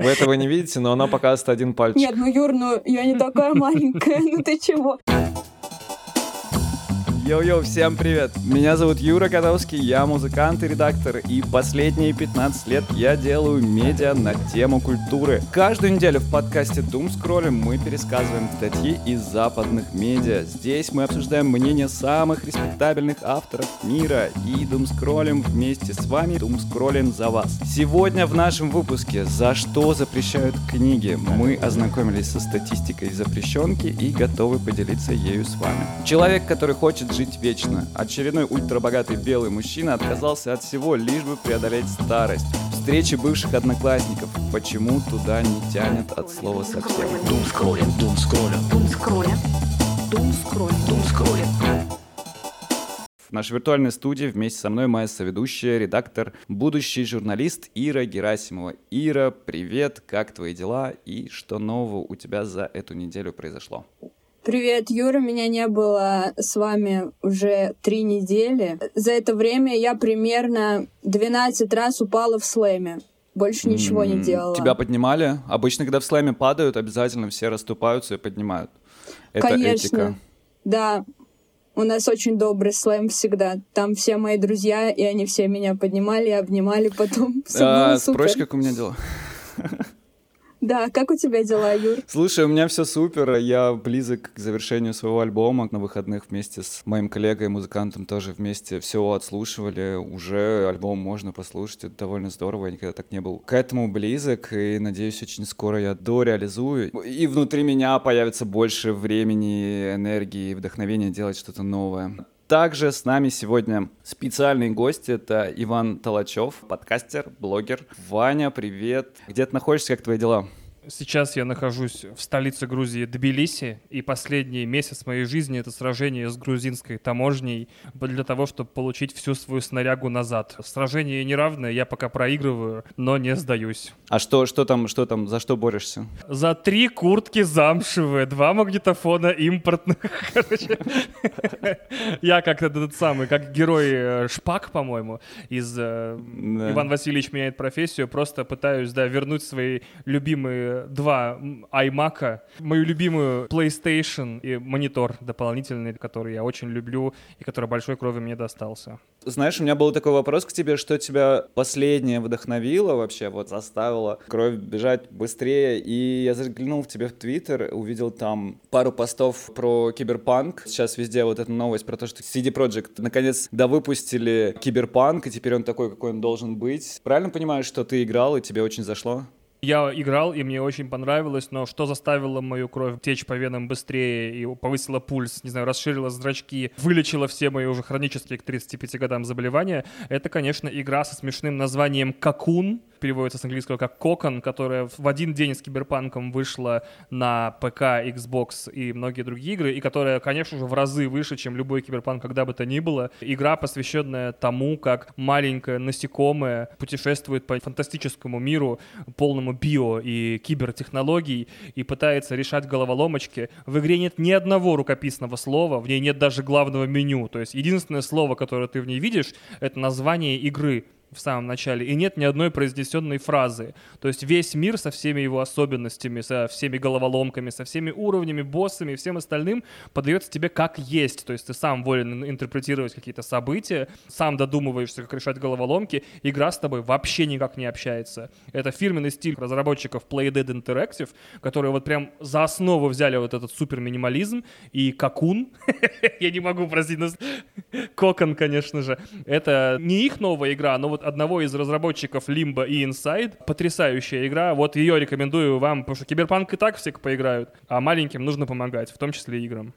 Вы этого не видите, но она показывает один пальчик. Нет, ну, Юр, ну я не такая маленькая, ну ты чего? Йоу-йоу, всем привет! Меня зовут Юра Котовский, я музыкант и редактор, и последние 15 лет я делаю медиа на тему культуры. Каждую неделю в подкасте Doom Scroll мы пересказываем статьи из западных медиа. Здесь мы обсуждаем мнения самых респектабельных авторов мира и doomscroll им вместе с вами, doomscroll им за вас. Сегодня в нашем выпуске «За что запрещают книги?» мы ознакомились со статистикой запрещенки и готовы поделиться ею с вами. Человек, который хочет жить вечно. Очередной ультрабогатый белый мужчина отказался от всего, лишь бы преодолеть старость. Встречи бывших одноклассников. Почему туда не тянет от слова совсем? Дум скроллим, дум скроллим, Дум скроллим. Дум скроллим. дум скроллим. В нашей виртуальной студии вместе со мной моя соведущая, редактор, будущий журналист Ира Герасимова. Ира, привет, как твои дела и что нового у тебя за эту неделю произошло? Привет, Юра, меня не было с вами уже три недели. За это время я примерно 12 раз упала в слэме. Больше ничего не делала. Тебя поднимали? Обычно, когда в слэме падают, обязательно все расступаются и поднимают. Это Конечно. этика. Да, у нас очень добрый слэм всегда. Там все мои друзья, и они все меня поднимали и обнимали потом. А, спросишь, как у меня дела? Да, как у тебя дела, Юр? Слушай, у меня все супер. Я близок к завершению своего альбома. На выходных вместе с моим коллегой, музыкантом тоже вместе все отслушивали. Уже альбом можно послушать. Это довольно здорово. Я никогда так не был к этому близок. И надеюсь, очень скоро я дореализую. И внутри меня появится больше времени, энергии, вдохновения делать что-то новое. Также с нами сегодня специальный гость. Это Иван Толачев, подкастер, блогер. Ваня, привет. Где ты находишься, как твои дела? Сейчас я нахожусь в столице Грузии Тбилиси, и последний месяц моей жизни — это сражение с грузинской таможней для того, чтобы получить всю свою снарягу назад. Сражение неравное, я пока проигрываю, но не сдаюсь. А что, что там, что там, за что борешься? За три куртки замшевые, два магнитофона импортных. Короче, я как этот самый, как герой э, Шпак, по-моему, из э. Иван Васильевич меняет профессию, просто пытаюсь, да, вернуть свои любимые два iMac, мою любимую PlayStation и монитор дополнительный, который я очень люблю и который большой крови мне достался. Знаешь, у меня был такой вопрос к тебе, что тебя последнее вдохновило вообще, вот заставило кровь бежать быстрее, и я заглянул в тебе в Твиттер, увидел там пару постов про киберпанк, сейчас везде вот эта новость про то, что CD Projekt наконец довыпустили киберпанк, и теперь он такой, какой он должен быть. Правильно понимаю, что ты играл, и тебе очень зашло? Я играл, и мне очень понравилось, но что заставило мою кровь течь по венам быстрее и повысило пульс, не знаю, расширило зрачки, вылечило все мои уже хронические к 35 годам заболевания, это, конечно, игра со смешным названием «Какун», переводится с английского как «Кокон», которая в один день с Киберпанком вышла на ПК, Xbox и многие другие игры, и которая, конечно же, в разы выше, чем любой Киберпанк когда бы то ни было. Игра, посвященная тому, как маленькое насекомое путешествует по фантастическому миру, полному био и кибертехнологий, и пытается решать головоломочки. В игре нет ни одного рукописного слова, в ней нет даже главного меню. То есть единственное слово, которое ты в ней видишь, это название игры в самом начале, и нет ни одной произнесенной фразы. То есть весь мир со всеми его особенностями, со всеми головоломками, со всеми уровнями, боссами и всем остальным подается тебе как есть. То есть ты сам волен интерпретировать какие-то события, сам додумываешься, как решать головоломки, игра с тобой вообще никак не общается. Это фирменный стиль разработчиков Playdead Interactive, которые вот прям за основу взяли вот этот супер минимализм и какун. Я не могу простить. Кокон, конечно же. Это не их новая игра, но вот одного из разработчиков Limbo и Inside. Потрясающая игра. Вот ее рекомендую вам, потому что Киберпанк и так все поиграют, а маленьким нужно помогать, в том числе играм.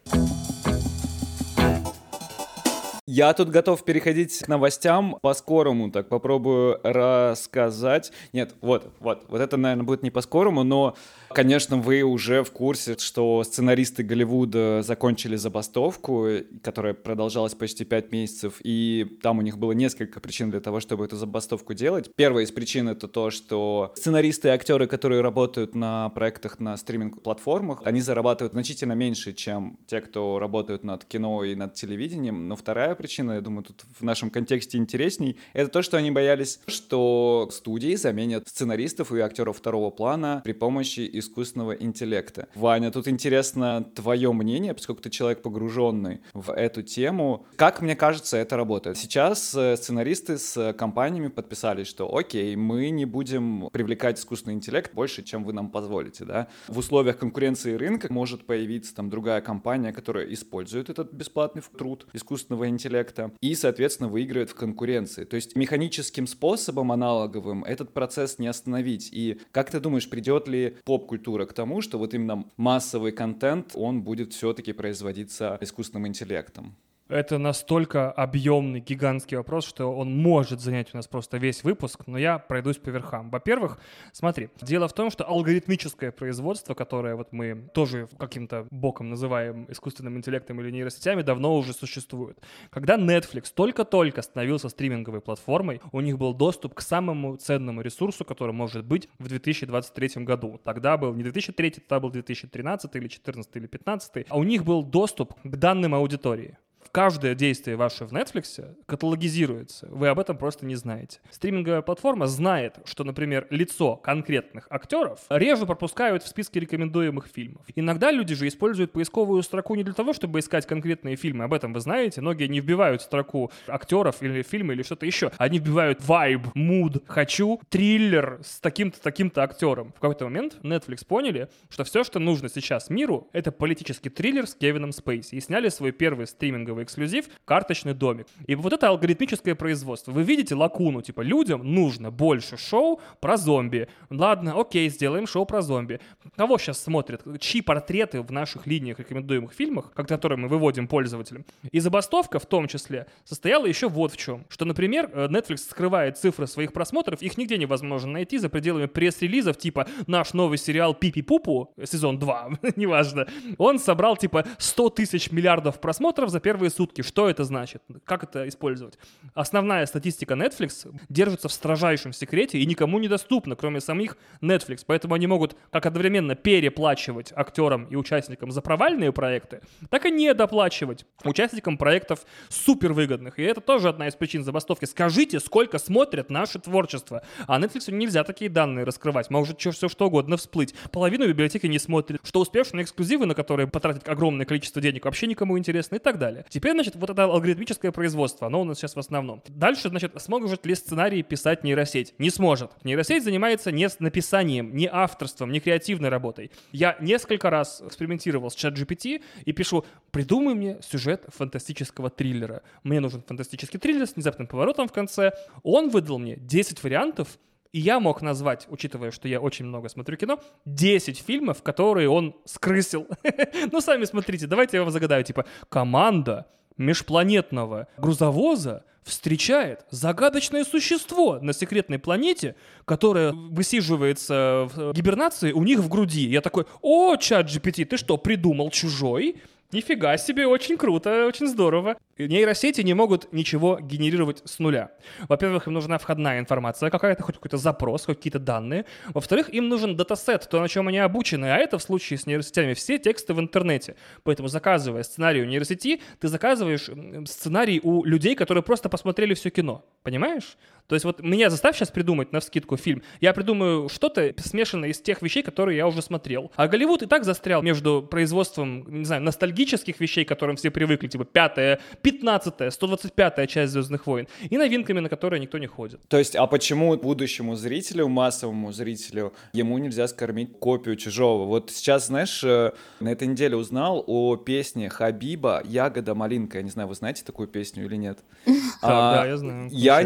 Я тут готов переходить к новостям по-скорому, так попробую рассказать. Нет, вот, вот, вот это, наверное, будет не по-скорому, но, конечно, вы уже в курсе, что сценаристы Голливуда закончили забастовку, которая продолжалась почти пять месяцев, и там у них было несколько причин для того, чтобы эту забастовку делать. Первая из причин — это то, что сценаристы и актеры, которые работают на проектах на стриминг-платформах, они зарабатывают значительно меньше, чем те, кто работают над кино и над телевидением. Но вторая причина, я думаю, тут в нашем контексте интересней, это то, что они боялись, что студии заменят сценаристов и актеров второго плана при помощи искусственного интеллекта. Ваня, тут интересно твое мнение, поскольку ты человек погруженный в эту тему. Как мне кажется, это работает? Сейчас э, сценаристы с компаниями подписались, что окей, мы не будем привлекать искусственный интеллект больше, чем вы нам позволите, да? В условиях конкуренции рынка может появиться там другая компания, которая использует этот бесплатный труд искусственного интеллекта и, соответственно, выигрывает в конкуренции. То есть механическим способом аналоговым этот процесс не остановить. И как ты думаешь, придет ли поп-культура к тому, что вот именно массовый контент, он будет все-таки производиться искусственным интеллектом? Это настолько объемный, гигантский вопрос, что он может занять у нас просто весь выпуск, но я пройдусь по верхам. Во-первых, смотри, дело в том, что алгоритмическое производство, которое вот мы тоже каким-то боком называем искусственным интеллектом или нейросетями, давно уже существует. Когда Netflix только-только становился стриминговой платформой, у них был доступ к самому ценному ресурсу, который может быть в 2023 году. Тогда был не 2003, тогда был 2013 или 2014 или 2015, а у них был доступ к данным аудитории каждое действие ваше в Netflix каталогизируется. Вы об этом просто не знаете. Стриминговая платформа знает, что, например, лицо конкретных актеров реже пропускают в списке рекомендуемых фильмов. Иногда люди же используют поисковую строку не для того, чтобы искать конкретные фильмы. Об этом вы знаете. Многие не вбивают строку актеров или фильмы или что-то еще. Они вбивают vibe, mood, хочу, триллер с таким-то, таким-то актером. В какой-то момент Netflix поняли, что все, что нужно сейчас миру, это политический триллер с Кевином Спейси. И сняли свой первый стриминговый первый эксклюзив — карточный домик. И вот это алгоритмическое производство. Вы видите лакуну, типа, людям нужно больше шоу про зомби. Ладно, окей, сделаем шоу про зомби. Кого сейчас смотрят? Чьи портреты в наших линиях рекомендуемых фильмах, которые мы выводим пользователям? И забастовка в том числе состояла еще вот в чем. Что, например, э, Netflix скрывает цифры своих просмотров, их нигде невозможно найти за пределами пресс-релизов, типа наш новый сериал Пипи-Пупу, сезон 2, неважно, он собрал типа 100 тысяч миллиардов просмотров за первые сутки. Что это значит? Как это использовать? Основная статистика Netflix держится в строжайшем секрете и никому не доступна, кроме самих Netflix. Поэтому они могут как одновременно переплачивать актерам и участникам за провальные проекты, так и не доплачивать участникам проектов супервыгодных. И это тоже одна из причин забастовки. Скажите, сколько смотрят наше творчество. А Netflix нельзя такие данные раскрывать. Может все, все что угодно всплыть. Половину библиотеки не смотрит. Что успешные эксклюзивы, на которые потратить огромное количество денег, вообще никому интересно и так далее. Теперь, значит, вот это алгоритмическое производство, оно у нас сейчас в основном. Дальше, значит, сможет ли сценарий писать нейросеть? Не сможет. Нейросеть занимается не с написанием, не авторством, не креативной работой. Я несколько раз экспериментировал с чат GPT и пишу, придумай мне сюжет фантастического триллера. Мне нужен фантастический триллер с внезапным поворотом в конце. Он выдал мне 10 вариантов, и я мог назвать, учитывая, что я очень много смотрю кино, 10 фильмов, которые он скрысил. ну, сами смотрите, давайте я вам загадаю. Типа, команда межпланетного грузовоза встречает загадочное существо на секретной планете, которое высиживается в гибернации у них в груди. Я такой, о, чат GPT, ты что, придумал чужой? Нифига себе, очень круто, очень здорово. Нейросети не могут ничего генерировать с нуля. Во-первых, им нужна входная информация какая-то, хоть какой-то запрос, хоть какие-то данные. Во-вторых, им нужен датасет, то, на чем они обучены, а это в случае с нейросетями все тексты в интернете. Поэтому, заказывая сценарий у нейросети, ты заказываешь сценарий у людей, которые просто посмотрели все кино. Понимаешь? То есть вот меня заставь сейчас придумать на вскидку фильм. Я придумаю что-то смешанное из тех вещей, которые я уже смотрел. А Голливуд и так застрял между производством, не знаю, ностальгических вещей, к которым все привыкли, типа пятая, пятнадцатая, 125-я часть «Звездных войн», и новинками, на которые никто не ходит. То есть, а почему будущему зрителю, массовому зрителю, ему нельзя скормить копию чужого? Вот сейчас, знаешь, э, на этой неделе узнал о песне Хабиба «Ягода малинка». Я не знаю, вы знаете такую песню или нет? Да, я знаю. Я,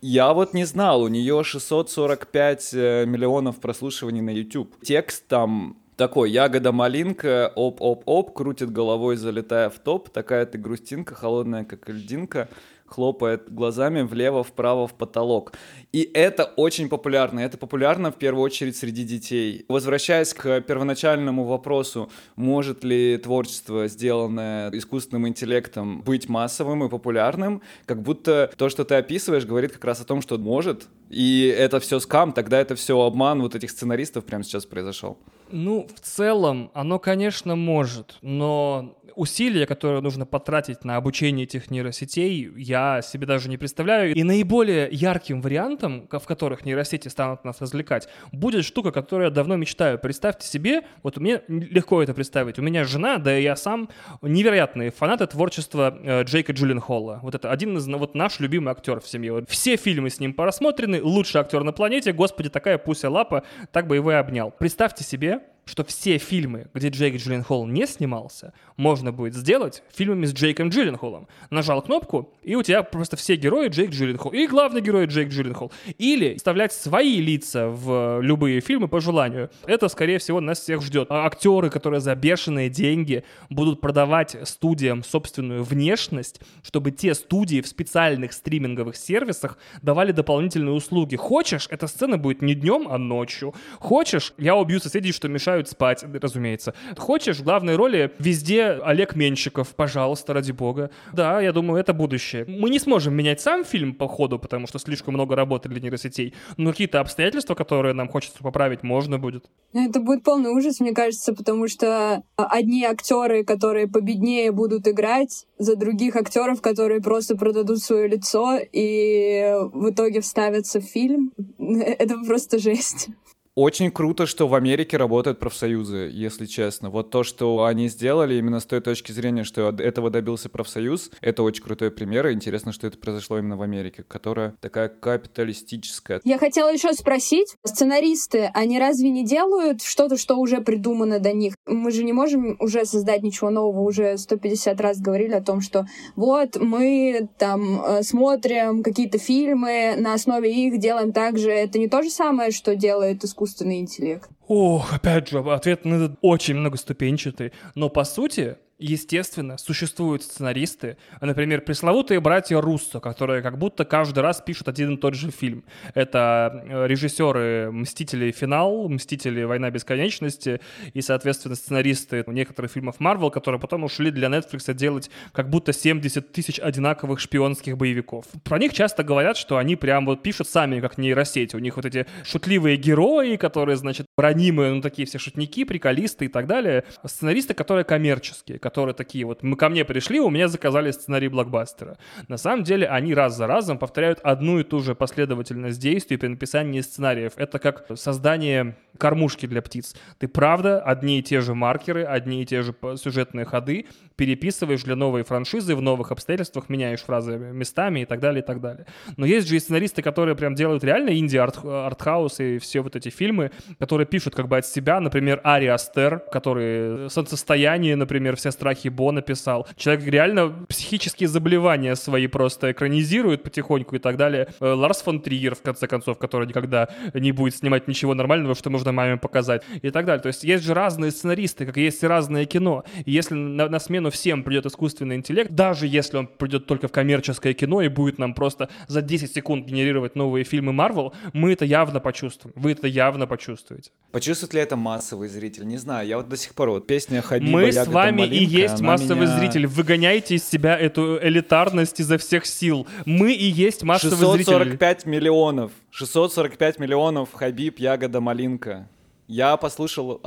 я вот не знал, у нее 645 э, миллионов прослушиваний на YouTube. Текст там такой, ягода-малинка, оп-оп-оп, крутит головой, залетая в топ, такая ты грустинка, холодная, как льдинка, хлопает глазами влево-вправо в потолок. И это очень популярно. Это популярно в первую очередь среди детей. Возвращаясь к первоначальному вопросу, может ли творчество, сделанное искусственным интеллектом, быть массовым и популярным, как будто то, что ты описываешь, говорит как раз о том, что может, и это все скам, тогда это все обман вот этих сценаристов прямо сейчас произошел. Ну, в целом, оно, конечно, может, но усилия, которые нужно потратить на обучение этих нейросетей, я себе даже не представляю. И наиболее ярким вариантом, в которых нейросети станут нас развлекать, будет штука, которую я давно мечтаю. Представьте себе, вот мне легко это представить. У меня жена, да и я сам, невероятные фанаты творчества э, Джейка Джилленхолла. Вот это один из, вот наш любимый актер в семье. Вот все фильмы с ним просмотрены, лучший актер на планете, господи, такая пуся лапа, так бы его и обнял. Представьте себе, что все фильмы, где Джейк Джилленхол не снимался, можно будет сделать фильмами с Джейком Джилленхолом. Нажал кнопку, и у тебя просто все герои Джейк Джилленхол. И главный герой Джейк Джилленхол. Или вставлять свои лица в любые фильмы по желанию. Это, скорее всего, нас всех ждет. А актеры, которые за бешеные деньги будут продавать студиям собственную внешность, чтобы те студии в специальных стриминговых сервисах давали дополнительные услуги. Хочешь, эта сцена будет не днем, а ночью. Хочешь, я убью соседей, что мешают мешают спать, разумеется. Хочешь в главной роли везде Олег Менщиков, пожалуйста, ради бога. Да, я думаю, это будущее. Мы не сможем менять сам фильм по ходу, потому что слишком много работы для нейросетей, но какие-то обстоятельства, которые нам хочется поправить, можно будет. Это будет полный ужас, мне кажется, потому что одни актеры, которые победнее будут играть, за других актеров, которые просто продадут свое лицо и в итоге вставятся в фильм. Это просто жесть. Очень круто, что в Америке работают профсоюзы, если честно. Вот то, что они сделали именно с той точки зрения, что этого добился профсоюз, это очень крутой пример. И интересно, что это произошло именно в Америке, которая такая капиталистическая. Я хотела еще спросить, сценаристы, они разве не делают что-то, что уже придумано до них? Мы же не можем уже создать ничего нового. Уже 150 раз говорили о том, что вот мы там э, смотрим какие-то фильмы, на основе их делаем так же. Это не то же самое, что делает искусство искусственный интеллект? Ох, опять же, ответ на этот очень многоступенчатый. Но по сути, Естественно, существуют сценаристы, например, пресловутые братья Руссо, которые как будто каждый раз пишут один и тот же фильм. Это э, режиссеры «Мстители. Финал», «Мстители. Война бесконечности» и, соответственно, сценаристы некоторых фильмов Марвел, которые потом ушли для Netflix делать как будто 70 тысяч одинаковых шпионских боевиков. Про них часто говорят, что они прям вот пишут сами, как нейросети. У них вот эти шутливые герои, которые, значит, ранимые, ну, такие все шутники, приколисты и так далее. Сценаристы, которые коммерческие, которые такие вот, мы ко мне пришли, у меня заказали сценарий блокбастера. На самом деле они раз за разом повторяют одну и ту же последовательность действий при написании сценариев. Это как создание кормушки для птиц. Ты правда одни и те же маркеры, одни и те же сюжетные ходы переписываешь для новой франшизы в новых обстоятельствах, меняешь фразы местами и так далее, и так далее. Но есть же и сценаристы, которые прям делают реально инди-артхаус и все вот эти фильмы, которые пишут как бы от себя, например, Ари Астер, который «Солнцестояние», например, «Все страхи Бо» написал. Человек реально психические заболевания свои просто экранизирует потихоньку и так далее. Э, Ларс фон Триер, в конце концов, который никогда не будет снимать ничего нормального, что можно маме показать и так далее. То есть есть же разные сценаристы, как есть и разное кино. И если на, на смену всем придет искусственный интеллект, даже если он придет только в коммерческое кино и будет нам просто за 10 секунд генерировать новые фильмы Marvel, мы это явно почувствуем. Вы это явно почувствуете. Почувствует ли это массовый зритель? Не знаю. Я вот до сих пор вот песня Хабиба Мы с вами Малинка, и есть массовый меня... зритель. Выгоняйте из себя эту элитарность изо всех сил. Мы и есть массовый 645 зритель. миллионов. 645 миллионов Хабиб, Ягода, Малинка. Я послушал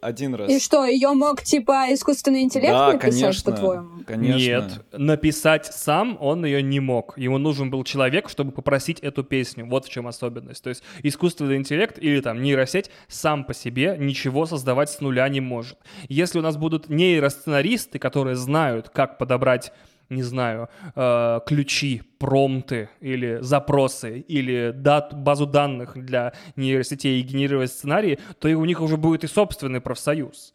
один раз. И что, ее мог типа искусственный интеллект да, написать, конечно, по-твоему? Конечно. Нет, написать сам он ее не мог. Ему нужен был человек, чтобы попросить эту песню. Вот в чем особенность. То есть искусственный интеллект или там нейросеть сам по себе ничего создавать с нуля не может. Если у нас будут нейросценаристы, которые знают, как подобрать не знаю, э, ключи, промты или запросы, или дат, базу данных для нейросетей и генерировать сценарии, то и у них уже будет и собственный профсоюз.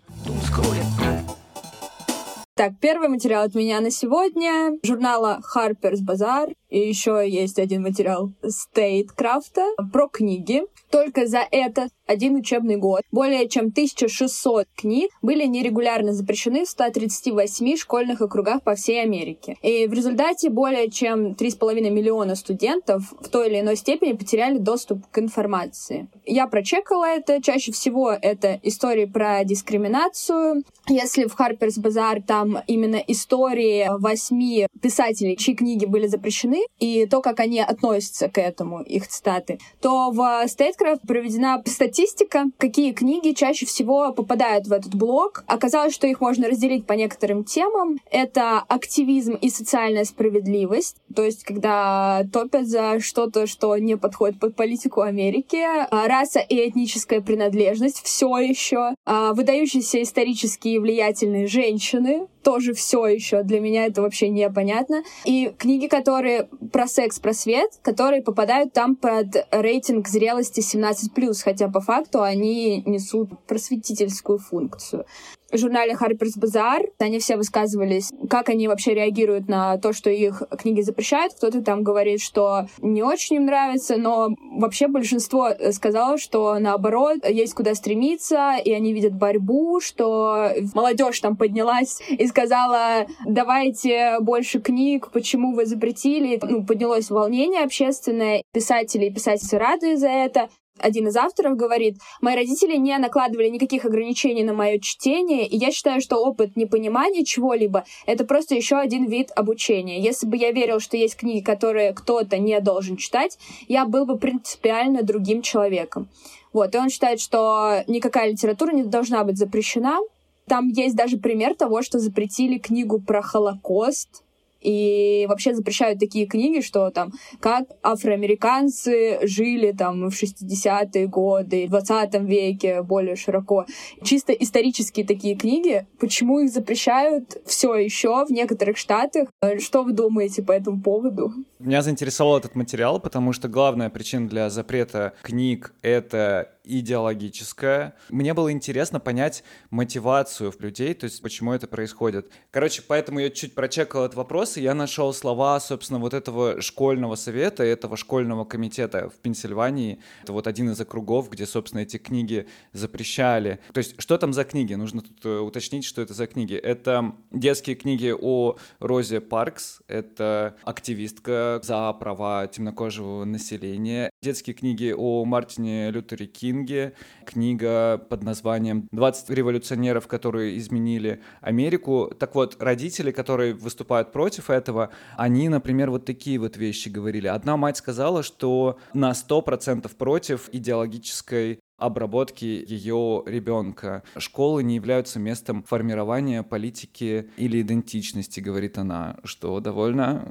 Так, первый материал от меня на сегодня. Журнала Harper's Bazaar. И еще есть один материал State Крафта про книги. Только за этот один учебный год более чем 1600 книг были нерегулярно запрещены в 138 школьных округах по всей Америке. И в результате более чем 3,5 миллиона студентов в той или иной степени потеряли доступ к информации. Я прочекала это. Чаще всего это истории про дискриминацию. Если в Harper's Bazaar там именно истории восьми писателей, чьи книги были запрещены, и то, как они относятся к этому, их цитаты, то в Statecraft проведена статистика, какие книги чаще всего попадают в этот блок. Оказалось, что их можно разделить по некоторым темам. Это активизм и социальная справедливость, то есть когда топят за что-то, что не подходит под политику Америки, а раса и этническая принадлежность все еще, а выдающиеся исторические влиятельные женщины, тоже все еще. Для меня это вообще непонятно. И книги, которые про секс, про свет, которые попадают там под рейтинг зрелости 17+, хотя по факту они несут просветительскую функцию в журнале Harper's Bazaar. Они все высказывались, как они вообще реагируют на то, что их книги запрещают. Кто-то там говорит, что не очень им нравится, но вообще большинство сказало, что наоборот, есть куда стремиться, и они видят борьбу, что молодежь там поднялась и сказала, давайте больше книг, почему вы запретили. Ну, поднялось волнение общественное, писатели и писательницы рады за это один из авторов говорит, мои родители не накладывали никаких ограничений на мое чтение, и я считаю, что опыт непонимания чего-либо — это просто еще один вид обучения. Если бы я верил, что есть книги, которые кто-то не должен читать, я был бы принципиально другим человеком. Вот, и он считает, что никакая литература не должна быть запрещена. Там есть даже пример того, что запретили книгу про Холокост, и вообще запрещают такие книги, что там, как афроамериканцы жили там в 60-е годы, в 20 веке более широко. Чисто исторические такие книги. Почему их запрещают все еще в некоторых штатах? Что вы думаете по этому поводу? Меня заинтересовал этот материал, потому что главная причина для запрета книг — это идеологическая. Мне было интересно понять мотивацию людей, то есть почему это происходит. Короче, поэтому я чуть прочекал этот вопрос, и я нашел слова, собственно, вот этого школьного совета, этого школьного комитета в Пенсильвании. Это вот один из округов, где, собственно, эти книги запрещали. То есть, что там за книги? Нужно тут э, уточнить, что это за книги. Это детские книги о Розе Паркс, это активистка за права темнокожего населения. Детские книги о Мартине Лютере Кинге, Кинге, книга под названием «20 революционеров, которые изменили Америку». Так вот, родители, которые выступают против этого, они, например, вот такие вот вещи говорили. Одна мать сказала, что на 100% против идеологической обработки ее ребенка. Школы не являются местом формирования политики или идентичности, говорит она, что довольно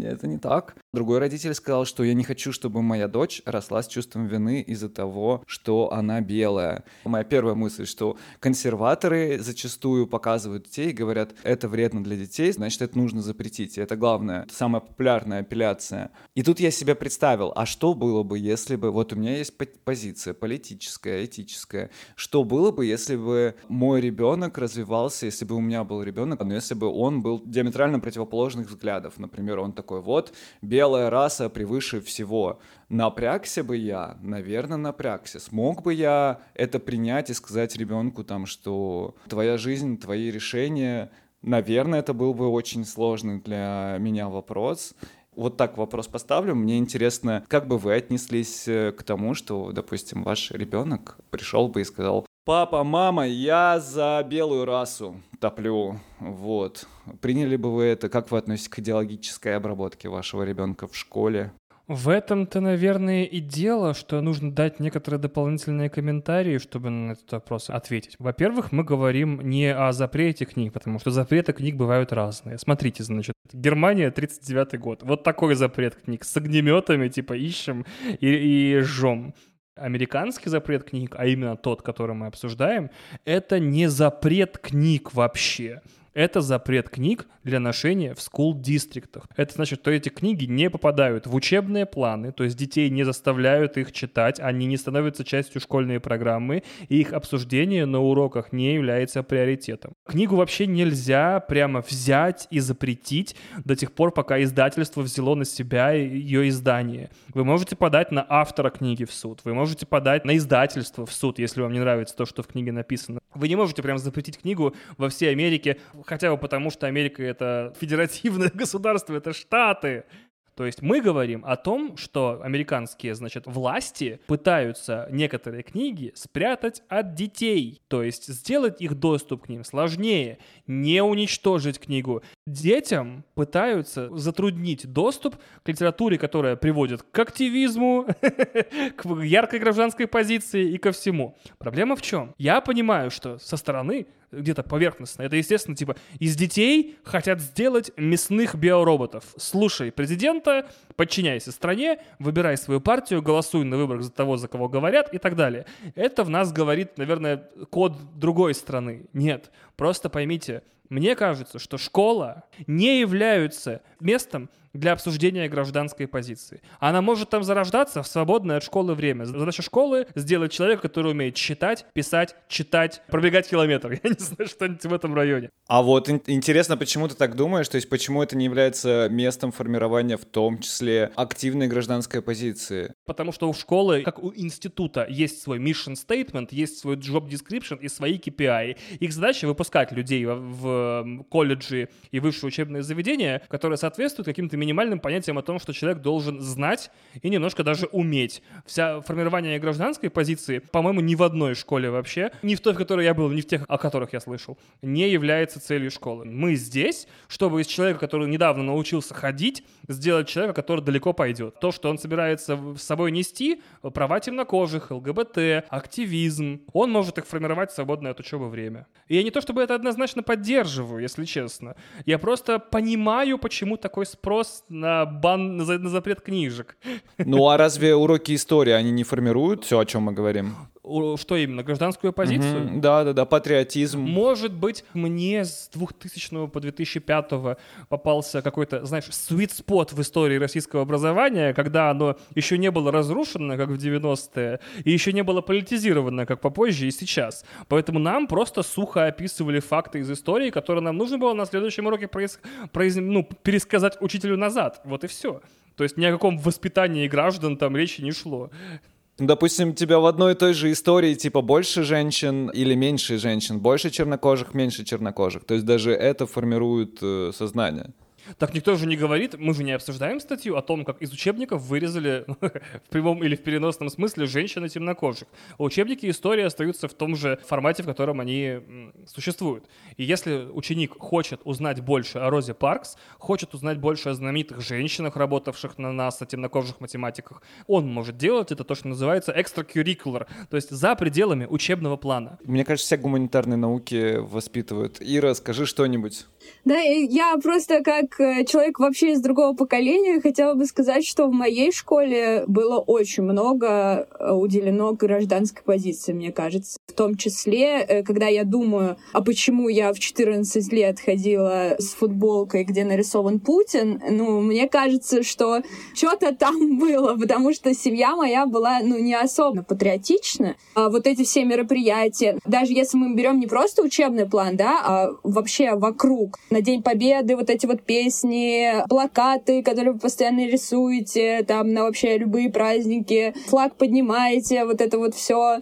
э, это не так. Другой родитель сказал, что я не хочу, чтобы моя дочь росла с чувством вины из-за того, что она белая. Моя первая мысль, что консерваторы зачастую показывают детей и говорят, это вредно для детей, значит, это нужно запретить. И это главное, самая популярная апелляция. И тут я себе представил, а что было бы, если бы... Вот у меня есть позиция политическая, этическое. Что было бы, если бы мой ребенок развивался, если бы у меня был ребенок, но если бы он был диаметрально противоположных взглядов. Например, он такой, вот, белая раса превыше всего. Напрягся бы я, наверное, напрягся. Смог бы я это принять и сказать ребенку там, что твоя жизнь, твои решения, Наверное, это был бы очень сложный для меня вопрос вот так вопрос поставлю. Мне интересно, как бы вы отнеслись э, к тому, что, допустим, ваш ребенок пришел бы и сказал, папа, мама, я за белую расу топлю. Вот. Приняли бы вы это? Как вы относитесь к идеологической обработке вашего ребенка в школе? В этом-то, наверное, и дело, что нужно дать некоторые дополнительные комментарии, чтобы на этот вопрос ответить. Во-первых, мы говорим не о запрете книг, потому что запреты книг бывают разные. Смотрите, значит, Германия, 39 год. Вот такой запрет книг с огнеметами, типа, ищем и, и жжем. Американский запрет книг, а именно тот, который мы обсуждаем, это не запрет книг вообще это запрет книг для ношения в скул-дистриктах. Это значит, что эти книги не попадают в учебные планы, то есть детей не заставляют их читать, они не становятся частью школьной программы, и их обсуждение на уроках не является приоритетом. Книгу вообще нельзя прямо взять и запретить до тех пор, пока издательство взяло на себя ее издание. Вы можете подать на автора книги в суд, вы можете подать на издательство в суд, если вам не нравится то, что в книге написано. Вы не можете прям запретить книгу во всей Америке хотя бы потому, что Америка — это федеративное государство, это Штаты. То есть мы говорим о том, что американские, значит, власти пытаются некоторые книги спрятать от детей, то есть сделать их доступ к ним сложнее, не уничтожить книгу, детям пытаются затруднить доступ к литературе, которая приводит к активизму, к яркой гражданской позиции и ко всему. Проблема в чем? Я понимаю, что со стороны где-то поверхностно. Это, естественно, типа, из детей хотят сделать мясных биороботов. Слушай президента, подчиняйся стране, выбирай свою партию, голосуй на выборах за того, за кого говорят и так далее. Это в нас говорит, наверное, код другой страны. Нет, просто поймите, мне кажется, что школа не является местом, для обсуждения гражданской позиции. Она может там зарождаться в свободное от школы время. Задача школы — сделать человека, который умеет читать, писать, читать, пробегать километр. Я не знаю, что-нибудь в этом районе. А вот интересно, почему ты так думаешь? То есть почему это не является местом формирования в том числе активной гражданской позиции? Потому что у школы, как у института, есть свой mission statement, есть свой job description и свои KPI. Их задача — выпускать людей в колледжи и высшие учебные заведения, которые соответствуют каким-то минимальным понятием о том, что человек должен знать и немножко даже уметь. Вся формирование гражданской позиции, по-моему, ни в одной школе вообще, ни в той, в которой я был, ни в тех, о которых я слышал, не является целью школы. Мы здесь, чтобы из человека, который недавно научился ходить, сделать человека, который далеко пойдет. То, что он собирается с собой нести, права темнокожих, ЛГБТ, активизм, он может их формировать в свободное от учебы время. И я не то чтобы это однозначно поддерживаю, если честно. Я просто понимаю, почему такой спрос на бан, на, на запрет книжек. Ну а разве уроки истории, они не формируют все, о чем мы говорим? Что именно, гражданскую позицию? Угу, да, да, да, патриотизм. Может быть, мне с 2000 по 2005 попался какой-то, знаешь, sweet spot в истории российского образования, когда оно еще не было разрушено, как в 90-е, и еще не было политизировано, как попозже и сейчас. Поэтому нам просто сухо описывали факты из истории, которые нам нужно было на следующем уроке произ... Произ... Ну, пересказать учителю назад. Вот и все. То есть ни о каком воспитании граждан там речи не шло. Допустим, тебя в одной и той же истории типа больше женщин или меньше женщин, больше чернокожих, меньше чернокожих. То есть даже это формирует э, сознание. Так никто же не говорит, мы же не обсуждаем статью о том, как из учебников вырезали в прямом или в переносном смысле женщины темнокожих. А учебники истории остаются в том же формате, в котором они существуют. И если ученик хочет узнать больше о Розе Паркс, хочет узнать больше о знаменитых женщинах, работавших на НАСА, темнокожих математиках, он может делать это то, что называется extracurricular, то есть за пределами учебного плана. Мне кажется, все гуманитарные науки воспитывают. Ира, скажи что-нибудь. Да, я просто как человек вообще из другого поколения хотела бы сказать, что в моей школе было очень много э, уделено гражданской позиции, мне кажется. В том числе, э, когда я думаю, а почему я в 14 лет ходила с футболкой, где нарисован Путин, ну, мне кажется, что что-то там было, потому что семья моя была, ну, не особо патриотична. А вот эти все мероприятия, даже если мы берем не просто учебный план, да, а вообще вокруг на День Победы вот эти вот песни, плакаты, которые вы постоянно рисуете, там на вообще любые праздники, флаг поднимаете, вот это вот все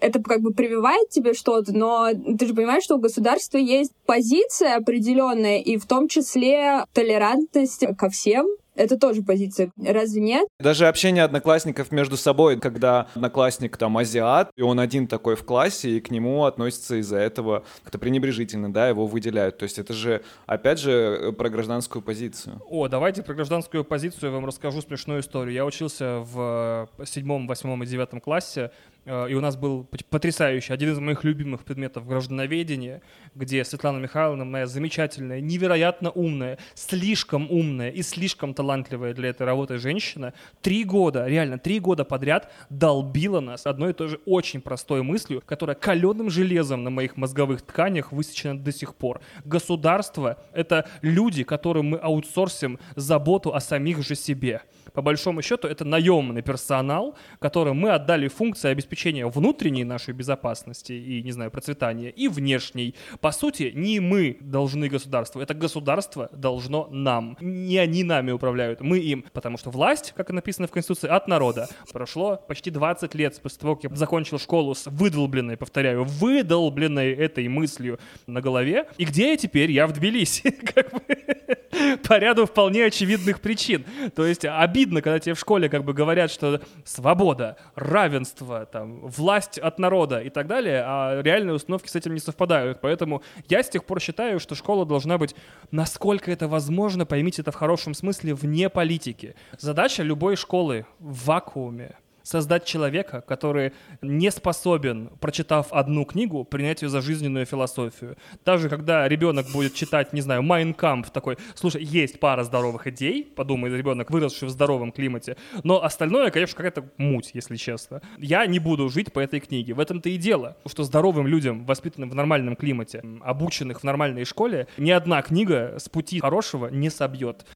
это как бы прививает тебе что-то, но ты же понимаешь, что у государства есть позиция определенная, и в том числе толерантность ко всем, это тоже позиция. Разве нет? Даже общение одноклассников между собой, когда одноклассник там азиат, и он один такой в классе, и к нему относятся из-за этого как-то пренебрежительно, да, его выделяют. То есть это же, опять же, про гражданскую позицию. О, давайте про гражданскую позицию я вам расскажу смешную историю. Я учился в седьмом, восьмом и девятом классе Э, и у нас был потрясающий, один из моих любимых предметов граждановедения, где Светлана Михайловна, моя замечательная, невероятно умная, слишком умная и слишком талантливая для этой работы женщина, три года, реально три года подряд долбила нас одной и той же очень простой мыслью, которая каленым железом на моих мозговых тканях высечена до сих пор. Государство — это люди, которым мы аутсорсим заботу о самих же себе по большому счету, это наемный персонал, которым мы отдали функции обеспечения внутренней нашей безопасности и, не знаю, процветания, и внешней. По сути, не мы должны государству, это государство должно нам. Не они нами управляют, мы им. Потому что власть, как и написано в Конституции, от народа. Прошло почти 20 лет после того, как я закончил школу с выдолбленной, повторяю, выдолбленной этой мыслью на голове. И где я теперь? Я в Тбилиси. по ряду вполне очевидных причин. То есть обидно, когда тебе в школе как бы говорят, что свобода, равенство, там, власть от народа и так далее, а реальные установки с этим не совпадают. Поэтому я с тех пор считаю, что школа должна быть, насколько это возможно, поймите это в хорошем смысле, вне политики. Задача любой школы в вакууме создать человека, который не способен, прочитав одну книгу, принять ее за жизненную философию. Даже когда ребенок будет читать, не знаю, Майнкамп такой, слушай, есть пара здоровых идей, подумает ребенок, выросший в здоровом климате, но остальное, конечно, какая-то муть, если честно. Я не буду жить по этой книге. В этом-то и дело, что здоровым людям, воспитанным в нормальном климате, обученных в нормальной школе, ни одна книга с пути хорошего не собьет.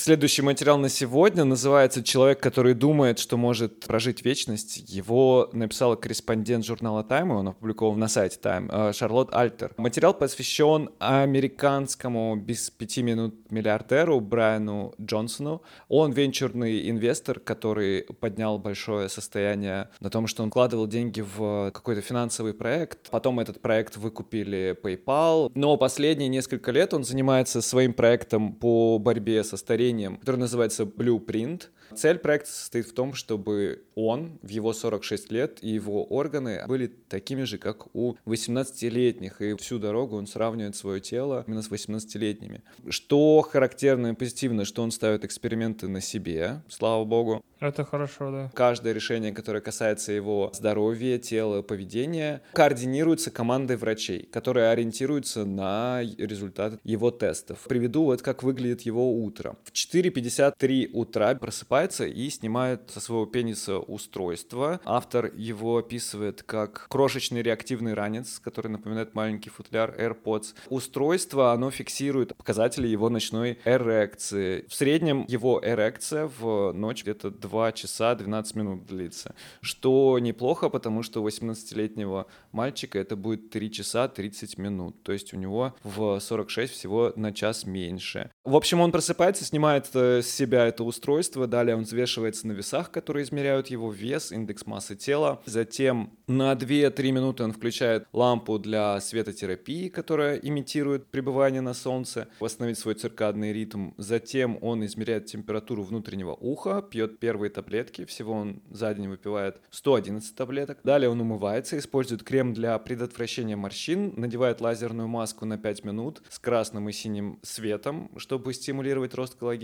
Следующий материал на сегодня называется «Человек, который думает, что может прожить вечность». Его написала корреспондент журнала Time, он опубликован на сайте Time, э, Шарлотт Альтер. Материал посвящен американскому без пяти минут миллиардеру Брайану Джонсону. Он венчурный инвестор, который поднял большое состояние на том, что он вкладывал деньги в какой-то финансовый проект. Потом этот проект выкупили PayPal. Но последние несколько лет он занимается своим проектом по борьбе со старением направлением, которое называется Blueprint. Цель проекта состоит в том, чтобы он в его 46 лет и его органы были такими же, как у 18-летних, и всю дорогу он сравнивает свое тело именно с 18-летними. Что характерно и позитивно, что он ставит эксперименты на себе, слава богу. Это хорошо, да. Каждое решение, которое касается его здоровья, тела, поведения, координируется командой врачей, которые ориентируются на результат его тестов. Приведу вот как выглядит его утро. В 4.53 утра просыпается и снимает со своего пениса устройство. Автор его описывает как крошечный реактивный ранец, который напоминает маленький футляр AirPods. Устройство, оно фиксирует показатели его ночной эрекции. В среднем его эрекция в ночь где-то 2 часа 12 минут длится, что неплохо, потому что у 18-летнего мальчика это будет 3 часа 30 минут, то есть у него в 46 всего на час меньше. В общем, он просыпается, снимает э, с себя это устройство, далее он взвешивается на весах, которые измеряют его вес, индекс массы тела, затем на 2-3 минуты он включает лампу для светотерапии, которая имитирует пребывание на солнце, восстановить свой циркадный ритм, затем он измеряет температуру внутреннего уха, пьет первые таблетки, всего он за день выпивает 111 таблеток. Далее он умывается, использует крем для предотвращения морщин, надевает лазерную маску на 5 минут с красным и синим светом, чтобы стимулировать рост коллагена.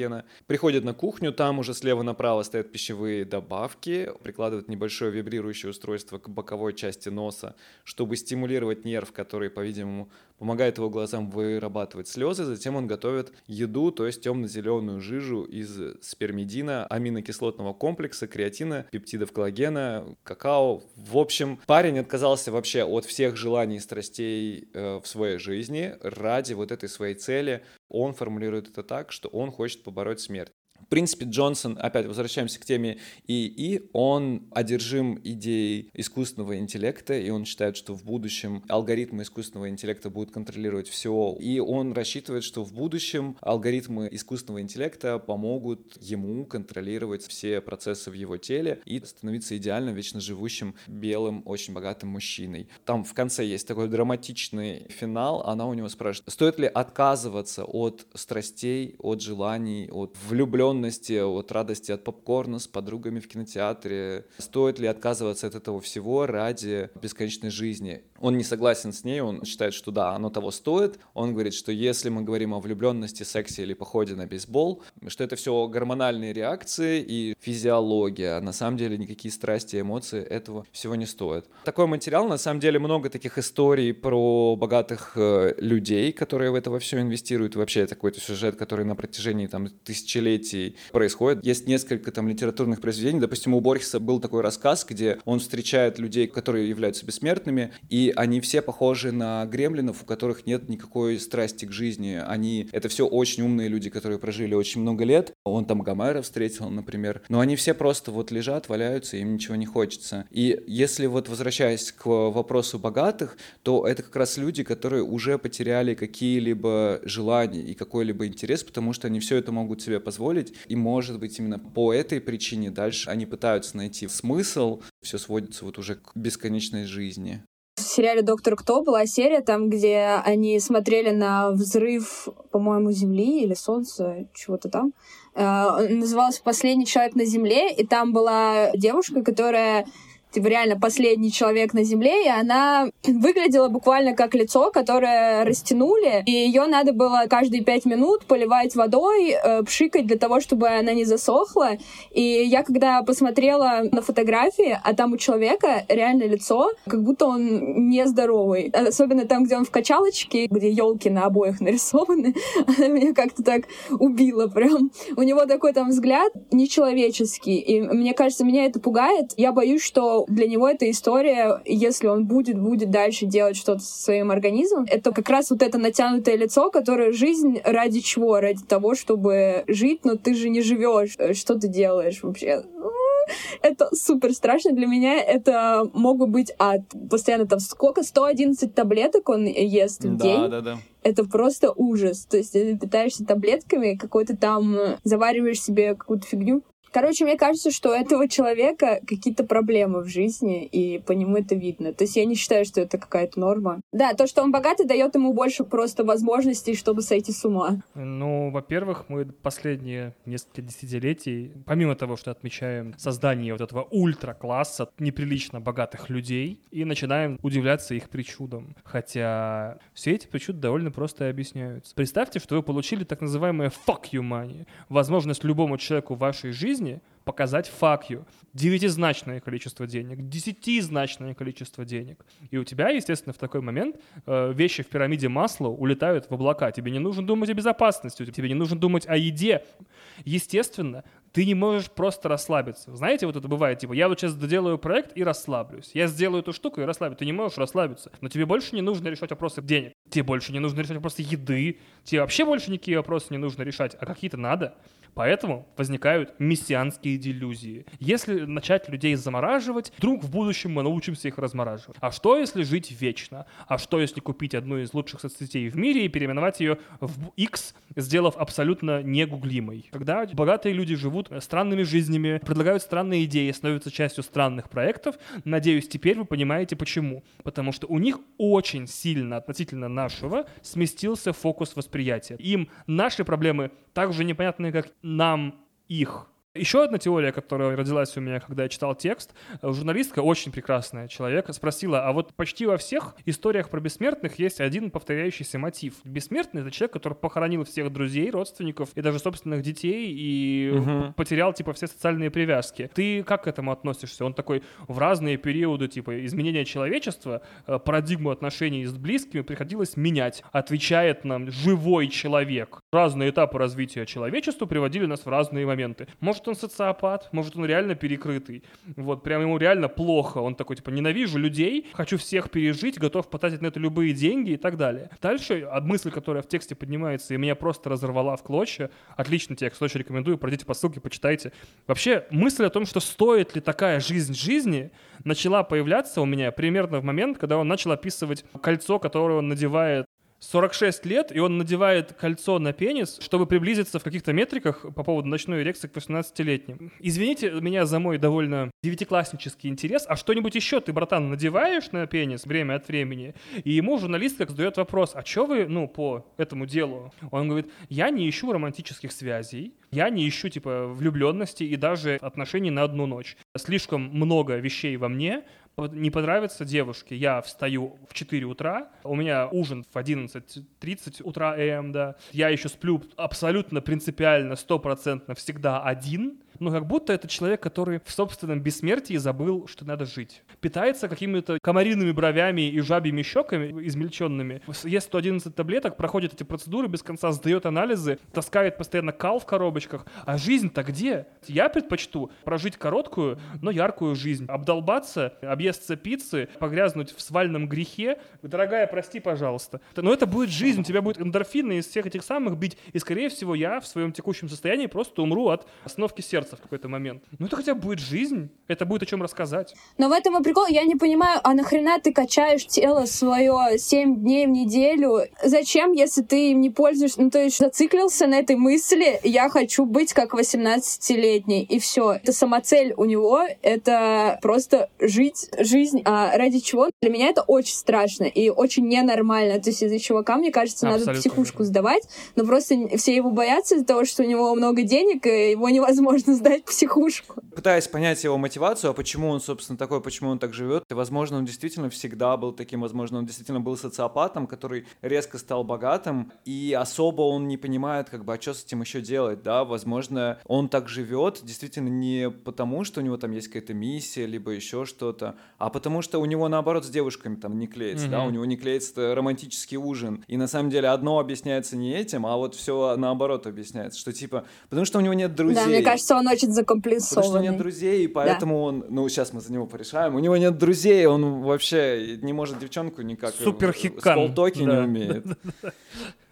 Приходит на кухню, там уже слева направо стоят пищевые добавки, прикладывает небольшое вибрирующее устройство к боковой части носа, чтобы стимулировать нерв, который, по-видимому, помогает его глазам вырабатывать слезы, затем он готовит еду, то есть темно-зеленую жижу из спермидина, аминокислотного комплекса, креатина, пептидов коллагена, какао. В общем, парень отказался вообще от всех желаний и страстей э, в своей жизни ради вот этой своей цели. Он формулирует это так, что он хочет побороть смерть. В принципе, Джонсон, опять возвращаемся к теме ИИ, он одержим идеей искусственного интеллекта, и он считает, что в будущем алгоритмы искусственного интеллекта будут контролировать все, и он рассчитывает, что в будущем алгоритмы искусственного интеллекта помогут ему контролировать все процессы в его теле и становиться идеально вечно живущим белым, очень богатым мужчиной. Там в конце есть такой драматичный финал, она у него спрашивает, стоит ли отказываться от страстей, от желаний, от влюбленности влюбленности, от радости от попкорна с подругами в кинотеатре. Стоит ли отказываться от этого всего ради бесконечной жизни? Он не согласен с ней, он считает, что да, оно того стоит. Он говорит, что если мы говорим о влюбленности, сексе или походе на бейсбол, что это все гормональные реакции и физиология. На самом деле никакие страсти и эмоции этого всего не стоят. Такой материал, на самом деле много таких историй про богатых э, людей, которые в это во все инвестируют. Вообще это какой-то сюжет, который на протяжении там тысячелетий происходит. Есть несколько там литературных произведений. Допустим, у Борхеса был такой рассказ, где он встречает людей, которые являются бессмертными, и они все похожи на гремлинов, у которых нет никакой страсти к жизни. Они, это все очень умные люди, которые прожили очень много лет. Он там Гомера встретил, например. Но они все просто вот лежат, валяются, им ничего не хочется. И если вот возвращаясь к вопросу богатых, то это как раз люди, которые уже потеряли какие-либо желания и какой-либо интерес, потому что они все это могут себе позволить. И может быть именно по этой причине дальше они пытаются найти смысл, все сводится вот уже к бесконечной жизни. Сериале «Доктор Кто» была серия там, где они смотрели на взрыв, по-моему, Земли или Солнца, чего-то там. Э, назывался «Последний человек на Земле», и там была девушка, которая реально последний человек на Земле, и она выглядела буквально как лицо, которое растянули, и ее надо было каждые пять минут поливать водой, э, пшикать для того, чтобы она не засохла. И я когда посмотрела на фотографии, а там у человека реально лицо, как будто он нездоровый. Особенно там, где он в качалочке, где елки на обоих нарисованы, она меня как-то так убила прям. У него такой там взгляд нечеловеческий, и мне кажется, меня это пугает. Я боюсь, что для него эта история, если он будет, будет дальше делать что-то со своим организмом, это как раз вот это натянутое лицо, которое жизнь ради чего? Ради того, чтобы жить, но ты же не живешь. Э, что ты делаешь вообще? Это супер страшно для меня. Это мог бы быть ад. Постоянно там сколько? 111 таблеток он ест в да, день. Да, да, Это просто ужас. То есть ты питаешься таблетками, какой-то там завариваешь себе какую-то фигню. Короче, мне кажется, что у этого человека какие-то проблемы в жизни, и по нему это видно. То есть я не считаю, что это какая-то норма. Да, то, что он богатый, дает ему больше просто возможностей, чтобы сойти с ума. Ну, во-первых, мы последние несколько десятилетий, помимо того, что отмечаем создание вот этого ультра-класса неприлично богатых людей, и начинаем удивляться их причудам. Хотя все эти причуды довольно просто объясняются. Представьте, что вы получили так называемое fuck you money, возможность любому человеку в вашей жизни жизни показать you. Девятизначное количество денег, десятизначное количество денег. И у тебя, естественно, в такой момент э, вещи в пирамиде масла улетают в облака. Тебе не нужно думать о безопасности, тебе не нужно думать о еде. Естественно, ты не можешь просто расслабиться. Знаете, вот это бывает, типа, я вот сейчас доделаю проект и расслаблюсь. Я сделаю эту штуку и расслаблюсь. Ты не можешь расслабиться. Но тебе больше не нужно решать вопросы денег. Тебе больше не нужно решать вопросы еды. Тебе вообще больше никакие вопросы не нужно решать. А какие-то надо. Поэтому возникают мессианские делюзии. Если начать людей замораживать, вдруг в будущем мы научимся их размораживать. А что, если жить вечно? А что, если купить одну из лучших соцсетей в мире и переименовать ее в X, сделав абсолютно негуглимой? Когда богатые люди живут странными жизнями, предлагают странные идеи, становятся частью странных проектов, надеюсь, теперь вы понимаете почему. Потому что у них очень сильно относительно нашего сместился фокус восприятия. Им наши проблемы так же непонятны, как нам их. Еще одна теория, которая родилась у меня, когда я читал текст, э, журналистка, очень прекрасная человек, спросила, а вот почти во всех историях про бессмертных есть один повторяющийся мотив. Бессмертный — это человек, который похоронил всех друзей, родственников и даже собственных детей и угу. потерял, типа, все социальные привязки. Ты как к этому относишься? Он такой, в разные периоды, типа, изменения человечества, э, парадигму отношений с близкими приходилось менять. Отвечает нам живой человек. Разные этапы развития человечества приводили нас в разные моменты. Может, он социопат, может, он реально перекрытый. Вот, прям ему реально плохо. Он такой, типа, ненавижу людей, хочу всех пережить, готов потратить на это любые деньги и так далее. Дальше мысль, которая в тексте поднимается и меня просто разорвала в клочья. Отличный текст, очень рекомендую, пройдите по ссылке, почитайте. Вообще, мысль о том, что стоит ли такая жизнь жизни, начала появляться у меня примерно в момент, когда он начал описывать кольцо, которое он надевает 46 лет, и он надевает кольцо на пенис, чтобы приблизиться в каких-то метриках по поводу ночной эрекции к 18-летним. Извините меня за мой довольно девятикласснический интерес, а что-нибудь еще ты, братан, надеваешь на пенис время от времени? И ему журналистка задает вопрос, а что вы, ну, по этому делу? Он говорит, я не ищу романтических связей, я не ищу, типа, влюбленности и даже отношений на одну ночь. Слишком много вещей во мне, не понравится девушке, я встаю в 4 утра, у меня ужин в 11.30 утра ЭМ, да, я еще сплю абсолютно принципиально, стопроцентно всегда один, ну, как будто это человек, который в собственном бессмертии забыл, что надо жить. Питается какими-то комариными бровями и жабьими щеками измельченными. Ест 111 таблеток, проходит эти процедуры без конца, сдает анализы, таскает постоянно кал в коробочках. А жизнь-то где? Я предпочту прожить короткую, но яркую жизнь. Обдолбаться, объесться пиццы, погрязнуть в свальном грехе. Дорогая, прости, пожалуйста. Но это будет жизнь, у тебя будет эндорфины из всех этих самых бить. И, скорее всего, я в своем текущем состоянии просто умру от остановки сердца сердца в какой-то момент. Ну это хотя бы будет жизнь, это будет о чем рассказать. Но в этом и прикол, я не понимаю, а нахрена ты качаешь тело свое 7 дней в неделю? Зачем, если ты им не пользуешься? Ну, то есть зациклился на этой мысли, я хочу быть как 18-летний, и все. Это самоцель у него, это просто жить жизнь. А ради чего? Для меня это очень страшно и очень ненормально. То есть из-за чувака, мне кажется, Абсолютно надо психушку верно. сдавать, но просто все его боятся из-за того, что у него много денег, и его невозможно сдать психушку. Пытаясь понять его мотивацию, а почему он, собственно, такой, почему он так живет, и, возможно, он действительно всегда был таким, возможно, он действительно был социопатом, который резко стал богатым, и особо он не понимает, как бы, а что с этим еще делать, да, возможно, он так живет действительно не потому, что у него там есть какая-то миссия, либо еще что-то, а потому что у него, наоборот, с девушками там не клеится, mm-hmm. да, у него не клеится романтический ужин, и на самом деле одно объясняется не этим, а вот все наоборот объясняется, что типа, потому что у него нет друзей. Да, мне кажется, он очень закомплексованный. Потому что нет друзей, и поэтому да. он, ну, сейчас мы за него порешаем, у него нет друзей, он вообще не может девчонку никак... Супер хикан. Да. не умеет.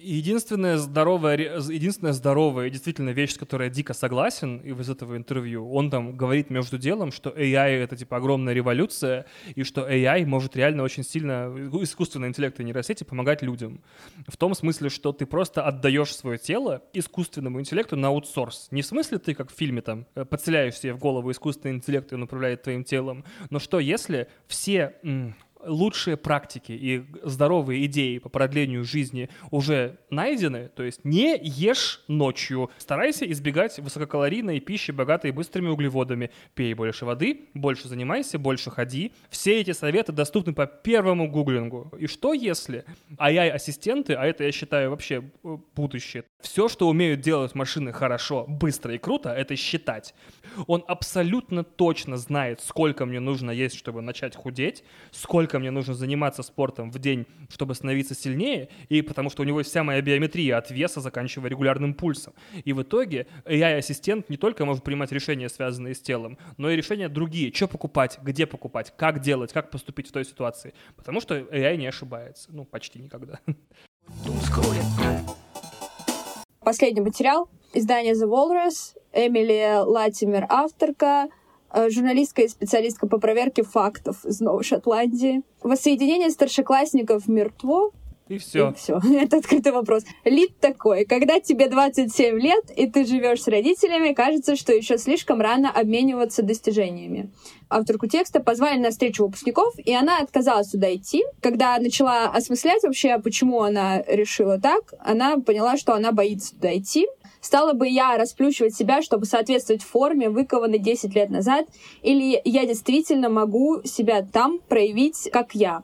Единственная здоровая, единственная здоровая действительно вещь, с которой я дико согласен из этого интервью, он там говорит между делом, что AI — это типа огромная революция, и что AI может реально очень сильно, искусственный интеллект и нейросети, помогать людям. В том смысле, что ты просто отдаешь свое тело искусственному интеллекту на аутсорс. Не в смысле ты, как в фильме, там, э, подселяешь себе в голову искусственный интеллект, и он управляет твоим телом, но что если все лучшие практики и здоровые идеи по продлению жизни уже найдены, то есть не ешь ночью, старайся избегать высококалорийной пищи, богатой быстрыми углеводами, пей больше воды, больше занимайся, больше ходи. Все эти советы доступны по первому гуглингу. И что если AI-ассистенты, а это я считаю вообще э, будущее, все, что умеют делать машины хорошо, быстро и круто, это считать. Он абсолютно точно знает, сколько мне нужно есть, чтобы начать худеть, сколько мне нужно заниматься спортом в день, чтобы становиться сильнее, и потому что у него вся моя биометрия от веса, заканчивая регулярным пульсом. И в итоге AI-ассистент не только может принимать решения, связанные с телом, но и решения другие. Что покупать, где покупать, как делать, как поступить в той ситуации. Потому что AI не ошибается. Ну, почти никогда. Последний материал. Издание The Walrus. Эмили Латимер, авторка. Э, журналистка и специалистка по проверке фактов из Новой Шотландии. Воссоединение старшеклассников мертво. И все. И все. Это открытый вопрос. Лид такой. Когда тебе 27 лет, и ты живешь с родителями, кажется, что еще слишком рано обмениваться достижениями. Авторку текста позвали на встречу выпускников, и она отказалась туда идти. Когда начала осмыслять вообще, почему она решила так, она поняла, что она боится туда идти. Стала бы я расплющивать себя, чтобы соответствовать форме, выкованной 10 лет назад, или я действительно могу себя там проявить, как я?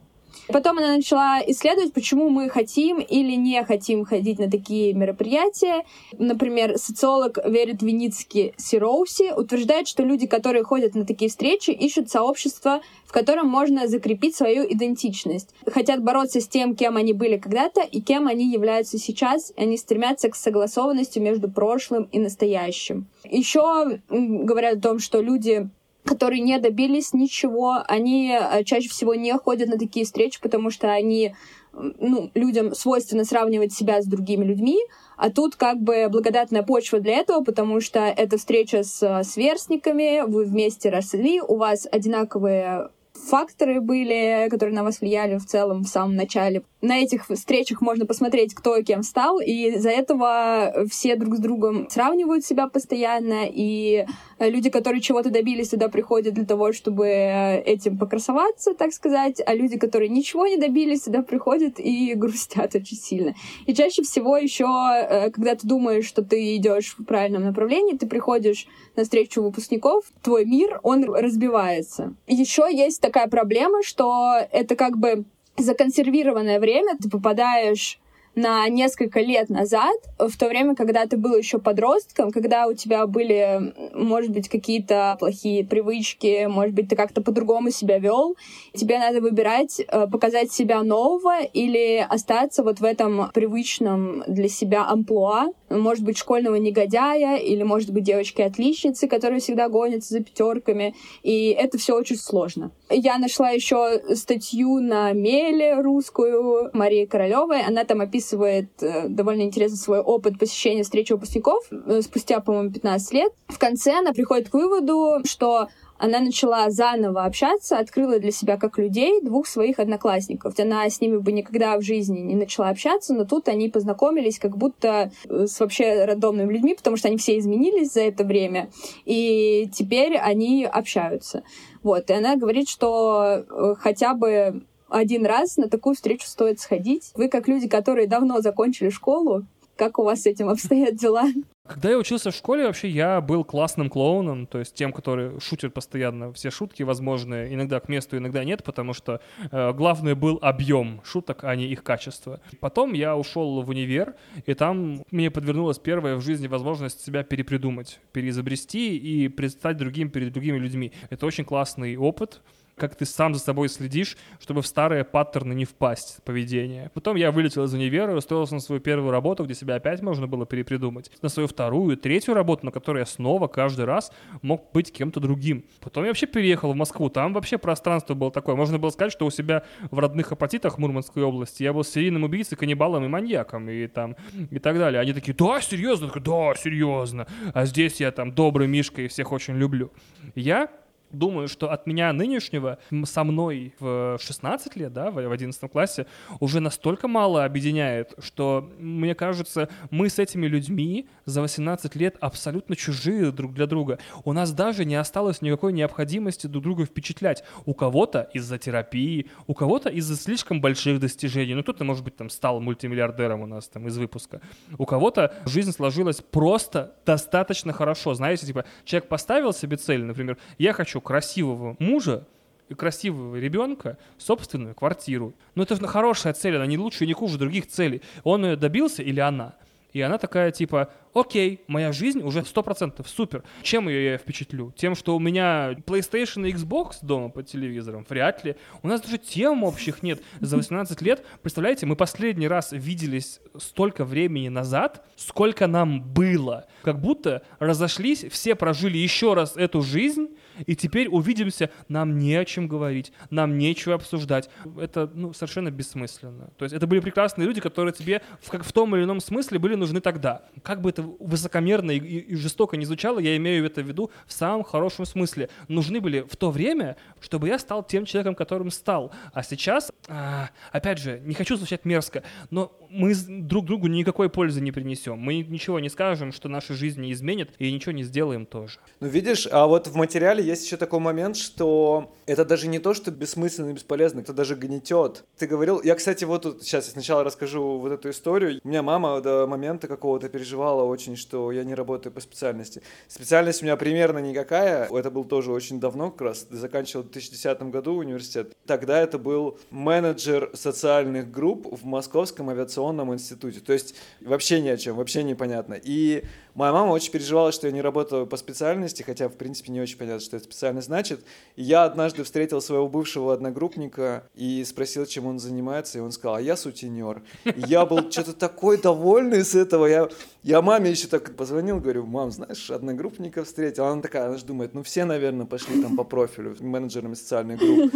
Потом она начала исследовать, почему мы хотим или не хотим ходить на такие мероприятия. Например, социолог Верит Виницкий Сироуси утверждает, что люди, которые ходят на такие встречи, ищут сообщество, в котором можно закрепить свою идентичность. Хотят бороться с тем, кем они были когда-то и кем они являются сейчас. И они стремятся к согласованности между прошлым и настоящим. Еще говорят о том, что люди которые не добились ничего, они э, чаще всего не ходят на такие встречи, потому что они ну, людям свойственно сравнивать себя с другими людьми, а тут как бы благодатная почва для этого, потому что это встреча с э, сверстниками, вы вместе росли, у вас одинаковые факторы были, которые на вас влияли в целом в самом начале. На этих встречах можно посмотреть, кто кем стал, и из-за этого все друг с другом сравнивают себя постоянно, и люди, которые чего-то добились, сюда приходят для того, чтобы этим покрасоваться, так сказать, а люди, которые ничего не добились, сюда приходят и грустят очень сильно. И чаще всего еще, э, когда ты думаешь, что ты идешь в правильном направлении, ты приходишь на встречу выпускников, твой мир, он разбивается. Еще есть такая проблема, что это как бы законсервированное время, ты попадаешь на несколько лет назад, в то время, когда ты был еще подростком, когда у тебя были, может быть, какие-то плохие привычки, может быть, ты как-то по-другому себя вел, тебе надо выбирать, э, показать себя нового или остаться вот в этом привычном для себя амплуа, может быть, школьного негодяя, или, может быть, девочки-отличницы, которые всегда гонятся за пятерками. И это все очень сложно. Я нашла еще статью на Меле русскую Марии Королевой. Она там описывает э, довольно интересно свой опыт посещения встречи выпускников э, спустя, по-моему, 15 лет. В конце она приходит к выводу, что она начала заново общаться, открыла для себя как людей двух своих одноклассников. Она с ними бы никогда в жизни не начала общаться, но тут они познакомились как будто э, с вообще рандомными людьми, потому что они все изменились за это время, и теперь они общаются. Вот, и она говорит, что э, хотя бы один раз на такую встречу стоит сходить. Вы, как люди, которые давно закончили школу, как у вас с этим обстоят дела? Когда я учился в школе, вообще я был классным клоуном, то есть тем, который шутит постоянно все шутки возможные, иногда к месту, иногда нет, потому что э, главное был объем шуток, а не их качество. Потом я ушел в универ, и там мне подвернулась первая в жизни возможность себя перепридумать, переизобрести и предстать другим перед другими людьми. Это очень классный опыт, как ты сам за собой следишь, чтобы в старые паттерны не впасть поведения. Потом я вылетел из универа, устроился на свою первую работу, где себя опять можно было перепридумать. На свою вторую, третью работу, на которой я снова каждый раз мог быть кем-то другим. Потом я вообще переехал в Москву, там вообще пространство было такое. Можно было сказать, что у себя в родных апатитах Мурманской области я был серийным убийцей, каннибалом и маньяком, и там, и так далее. Они такие, да, серьезно? Я такой, да, серьезно. А здесь я там добрый Мишка и всех очень люблю. Я думаю, что от меня нынешнего со мной в 16 лет, да, в 11 классе, уже настолько мало объединяет, что, мне кажется, мы с этими людьми за 18 лет абсолютно чужие друг для друга. У нас даже не осталось никакой необходимости друг друга впечатлять. У кого-то из-за терапии, у кого-то из-за слишком больших достижений. Ну, кто-то, может быть, там стал мультимиллиардером у нас там из выпуска. У кого-то жизнь сложилась просто достаточно хорошо. Знаете, типа, человек поставил себе цель, например, я хочу красивого мужа и красивого ребенка собственную квартиру. Но это хорошая цель, она не лучше и не хуже других целей. Он ее добился или она? И она такая типа, окей, моя жизнь уже 100%, супер. Чем ее я впечатлю? Тем, что у меня PlayStation и Xbox дома под телевизором? Вряд ли. У нас даже тем общих нет. За 18 лет, представляете, мы последний раз виделись столько времени назад, сколько нам было. Как будто разошлись, все прожили еще раз эту жизнь, и теперь увидимся, нам не о чем говорить, нам нечего обсуждать. Это ну, совершенно бессмысленно. То есть это были прекрасные люди, которые тебе в, как в том или ином смысле были нужны тогда. Как бы это высокомерно и, и, и жестоко не звучало, я имею это в виду в самом хорошем смысле. Нужны были в то время, чтобы я стал тем человеком, которым стал. А сейчас, а, опять же, не хочу звучать мерзко, но мы друг другу никакой пользы не принесем. Мы ничего не скажем, что наши жизни изменят, и ничего не сделаем тоже. Ну, видишь, а вот в материале есть еще такой момент, что это даже не то, что бессмысленно и бесполезно, это даже гнетет. Ты говорил, я, кстати, вот тут сейчас я сначала расскажу вот эту историю. У меня мама до момента какого-то переживала очень, что я не работаю по специальности. Специальность у меня примерно никакая, это был тоже очень давно как раз, заканчивал в 2010 году университет. Тогда это был менеджер социальных групп в Московском авиационном институте. То есть вообще ни о чем, вообще непонятно. И Моя мама очень переживала, что я не работаю по специальности, хотя, в принципе, не очень понятно, что это специальность значит. И я однажды встретил своего бывшего одногруппника и спросил, чем он занимается, и он сказал, а я сутенер. И я был что-то такой довольный с этого. Я, я маме еще так позвонил, говорю, мам, знаешь, одногруппника встретил. Она такая, она же думает, ну все, наверное, пошли там по профилю, менеджерами социальных групп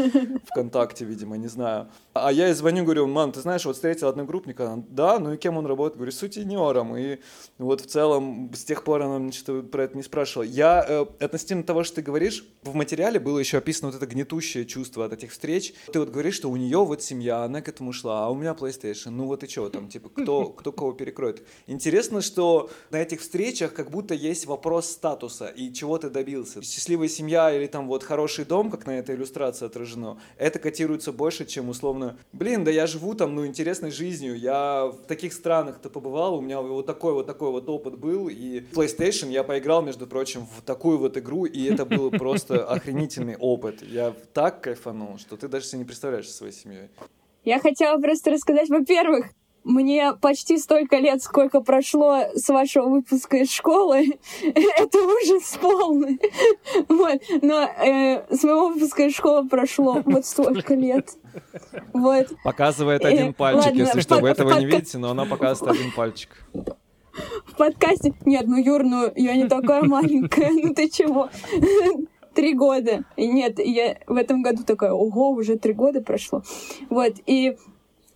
ВКонтакте, видимо, не знаю. А я ей звоню, говорю, мам, ты знаешь, вот встретил одногруппника. Она, да, ну и кем он работает? Говорю, сутенером. И вот в целом с тех пор она ничего про это не спрашивала. Я э, относительно того, что ты говоришь, в материале было еще описано вот это гнетущее чувство от этих встреч. Ты вот говоришь, что у нее вот семья, она к этому шла, а у меня PlayStation. Ну вот и что там, типа, кто, кто кого перекроет. Интересно, что на этих встречах как будто есть вопрос статуса и чего ты добился. Счастливая семья или там вот хороший дом, как на этой иллюстрации отражено, это котируется больше, чем условно, блин, да я живу там, ну, интересной жизнью, я в таких странах-то побывал, у меня вот такой вот такой вот опыт был, и PlayStation я поиграл, между прочим, в такую вот игру, и это был просто охренительный опыт. Я так кайфанул, что ты даже себе не представляешь со своей семьей. Я хотела просто рассказать, во-первых, мне почти столько лет, сколько прошло с вашего выпуска из школы. Это ужас полный. Вот. Но э, с моего выпуска из школы прошло вот столько лет. Вот. Показывает один э, пальчик, Ладно, если что, вы этого не видите, но она показывает один пальчик. Подкасте. Нет, ну, Юр, ну, я не такая маленькая, ну ты чего? Три года. И нет, я в этом году такая, ого, уже три года прошло. Вот, и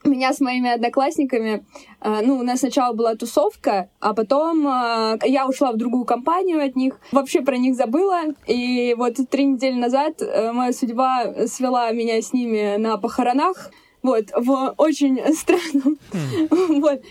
меня с моими одноклассниками, э, ну, у нас сначала была тусовка, а потом э, я ушла в другую компанию от них, вообще про них забыла, и вот три недели назад э, моя судьба свела меня с ними на похоронах, вот, в очень странном. Mm. Вот.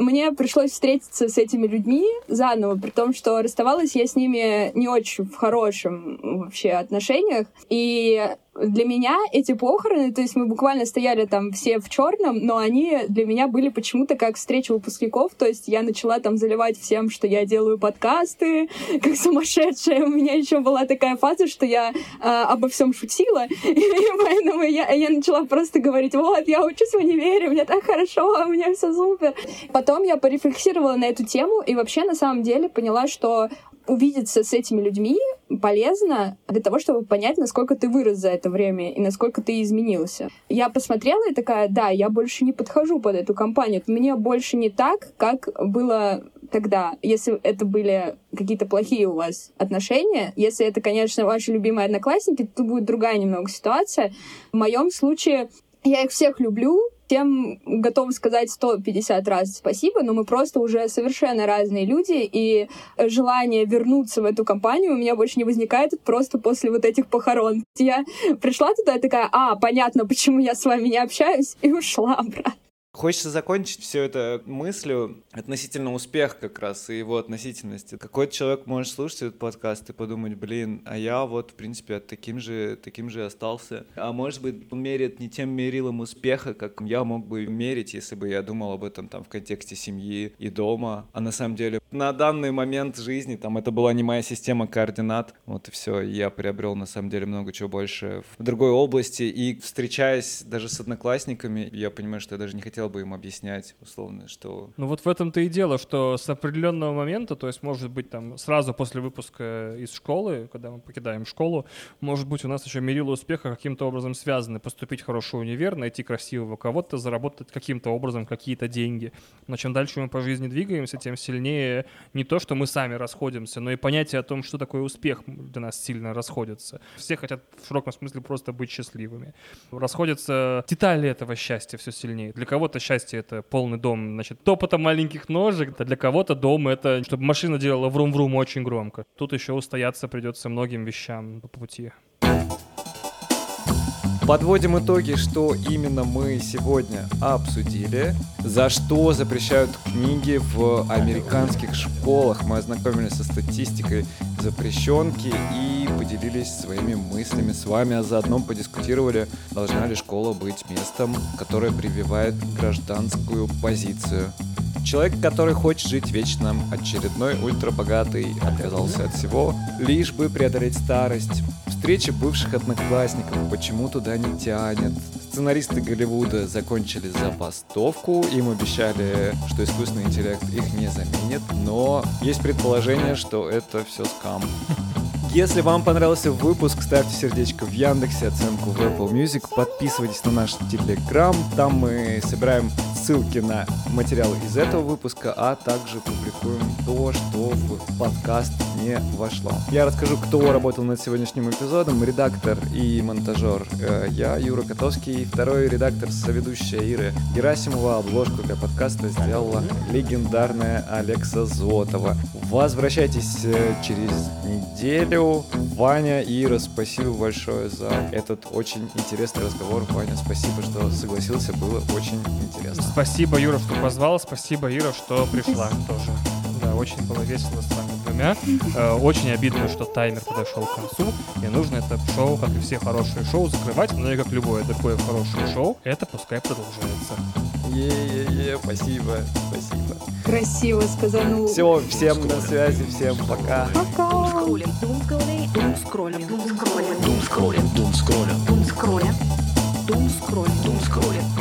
Мне пришлось встретиться с этими людьми заново, при том, что расставалась я с ними не очень в хорошем вообще отношениях. И для меня эти похороны, то есть мы буквально стояли там все в черном, но они для меня были почему-то как встреча выпускников, то есть я начала там заливать всем, что я делаю подкасты, как сумасшедшая. У меня еще была такая фаза, что я э, обо всем шутила, и поэтому я, я начала просто говорить, вот, я учусь в универе, мне так хорошо, у меня все супер. Потом я порефлексировала на эту тему и вообще на самом деле поняла, что увидеться с этими людьми полезно для того, чтобы понять, насколько ты вырос за это время и насколько ты изменился. Я посмотрела и такая, да, я больше не подхожу под эту компанию. Мне больше не так, как было тогда. Если это были какие-то плохие у вас отношения, если это, конечно, ваши любимые одноклассники, то будет другая немного ситуация. В моем случае я их всех люблю, всем готовы сказать 150 раз спасибо, но мы просто уже совершенно разные люди, и желание вернуться в эту компанию у меня больше не возникает просто после вот этих похорон. Я пришла туда и такая, а, понятно, почему я с вами не общаюсь, и ушла обратно. Хочется закончить все это мыслью относительно успеха как раз и его относительности. Какой-то человек может слушать этот подкаст и подумать, блин, а я вот, в принципе, таким же, таким же остался. А может быть, он мерит не тем мерилом успеха, как я мог бы мерить, если бы я думал об этом там в контексте семьи и дома. А на самом деле на данный момент жизни там это была не моя система координат. Вот и все. Я приобрел на самом деле много чего больше в другой области. И встречаясь даже с одноклассниками, я понимаю, что я даже не хотел бы им объяснять, условно, что... Ну вот в этом-то и дело, что с определенного момента, то есть, может быть, там, сразу после выпуска из школы, когда мы покидаем школу, может быть, у нас еще мерило успеха каким-то образом связаны. Поступить в хороший универ, найти красивого кого-то, заработать каким-то образом какие-то деньги. Но чем дальше мы по жизни двигаемся, тем сильнее не то, что мы сами расходимся, но и понятие о том, что такое успех для нас сильно расходится. Все хотят в широком смысле просто быть счастливыми. Расходятся детали этого счастья все сильнее. Для кого кого-то счастье — это полный дом, значит, топота маленьких ножек, а для кого-то дом — это чтобы машина делала врум-врум очень громко. Тут еще устояться придется многим вещам по пути. Подводим итоги, что именно мы сегодня обсудили. За что запрещают книги в американских школах. Мы ознакомились со статистикой запрещенки и поделились своими мыслями с вами, а заодно подискутировали, должна ли школа быть местом, которое прививает гражданскую позицию. Человек, который хочет жить вечно, очередной ультрабогатый, отказался от всего, лишь бы преодолеть старость. Встречи бывших одноклассников, почему туда не тянет. Сценаристы Голливуда закончили забастовку, им обещали, что искусственный интеллект их не заменит, но есть предположение, что это все скам. Если вам понравился выпуск, ставьте сердечко в Яндексе, оценку в Apple Music, подписывайтесь на наш Телеграм, там мы собираем ссылки на материалы из этого выпуска, а также публикуем то, что в подкаст не вошло. Я расскажу, кто работал над сегодняшним эпизодом. Редактор и монтажер э, я, Юра Котовский, второй редактор, соведущая Ира Герасимова. Обложку для подкаста сделала легендарная Алекса Зотова. Возвращайтесь э, через неделю. Ваня, Ира, спасибо большое за этот очень интересный разговор. Ваня, спасибо, что согласился, было очень интересно. Спасибо, Юра, что позвал. Спасибо, Юра, что пришла тоже. Да, очень было весело с вами двумя. Э, очень обидно, что таймер подошел к концу. И нужно это шоу, как и все хорошие шоу, закрывать. Но и как любое такое хорошее шоу, это пускай продолжается. Е-е-е, спасибо, спасибо. Красиво сказано. Все, всем на связи, всем пока. Пока. Думскроллинг, думскроллинг, думскроллинг, думскроллинг, думскроллинг, думскроллинг, думскроллинг, думскроллинг, думскроллинг.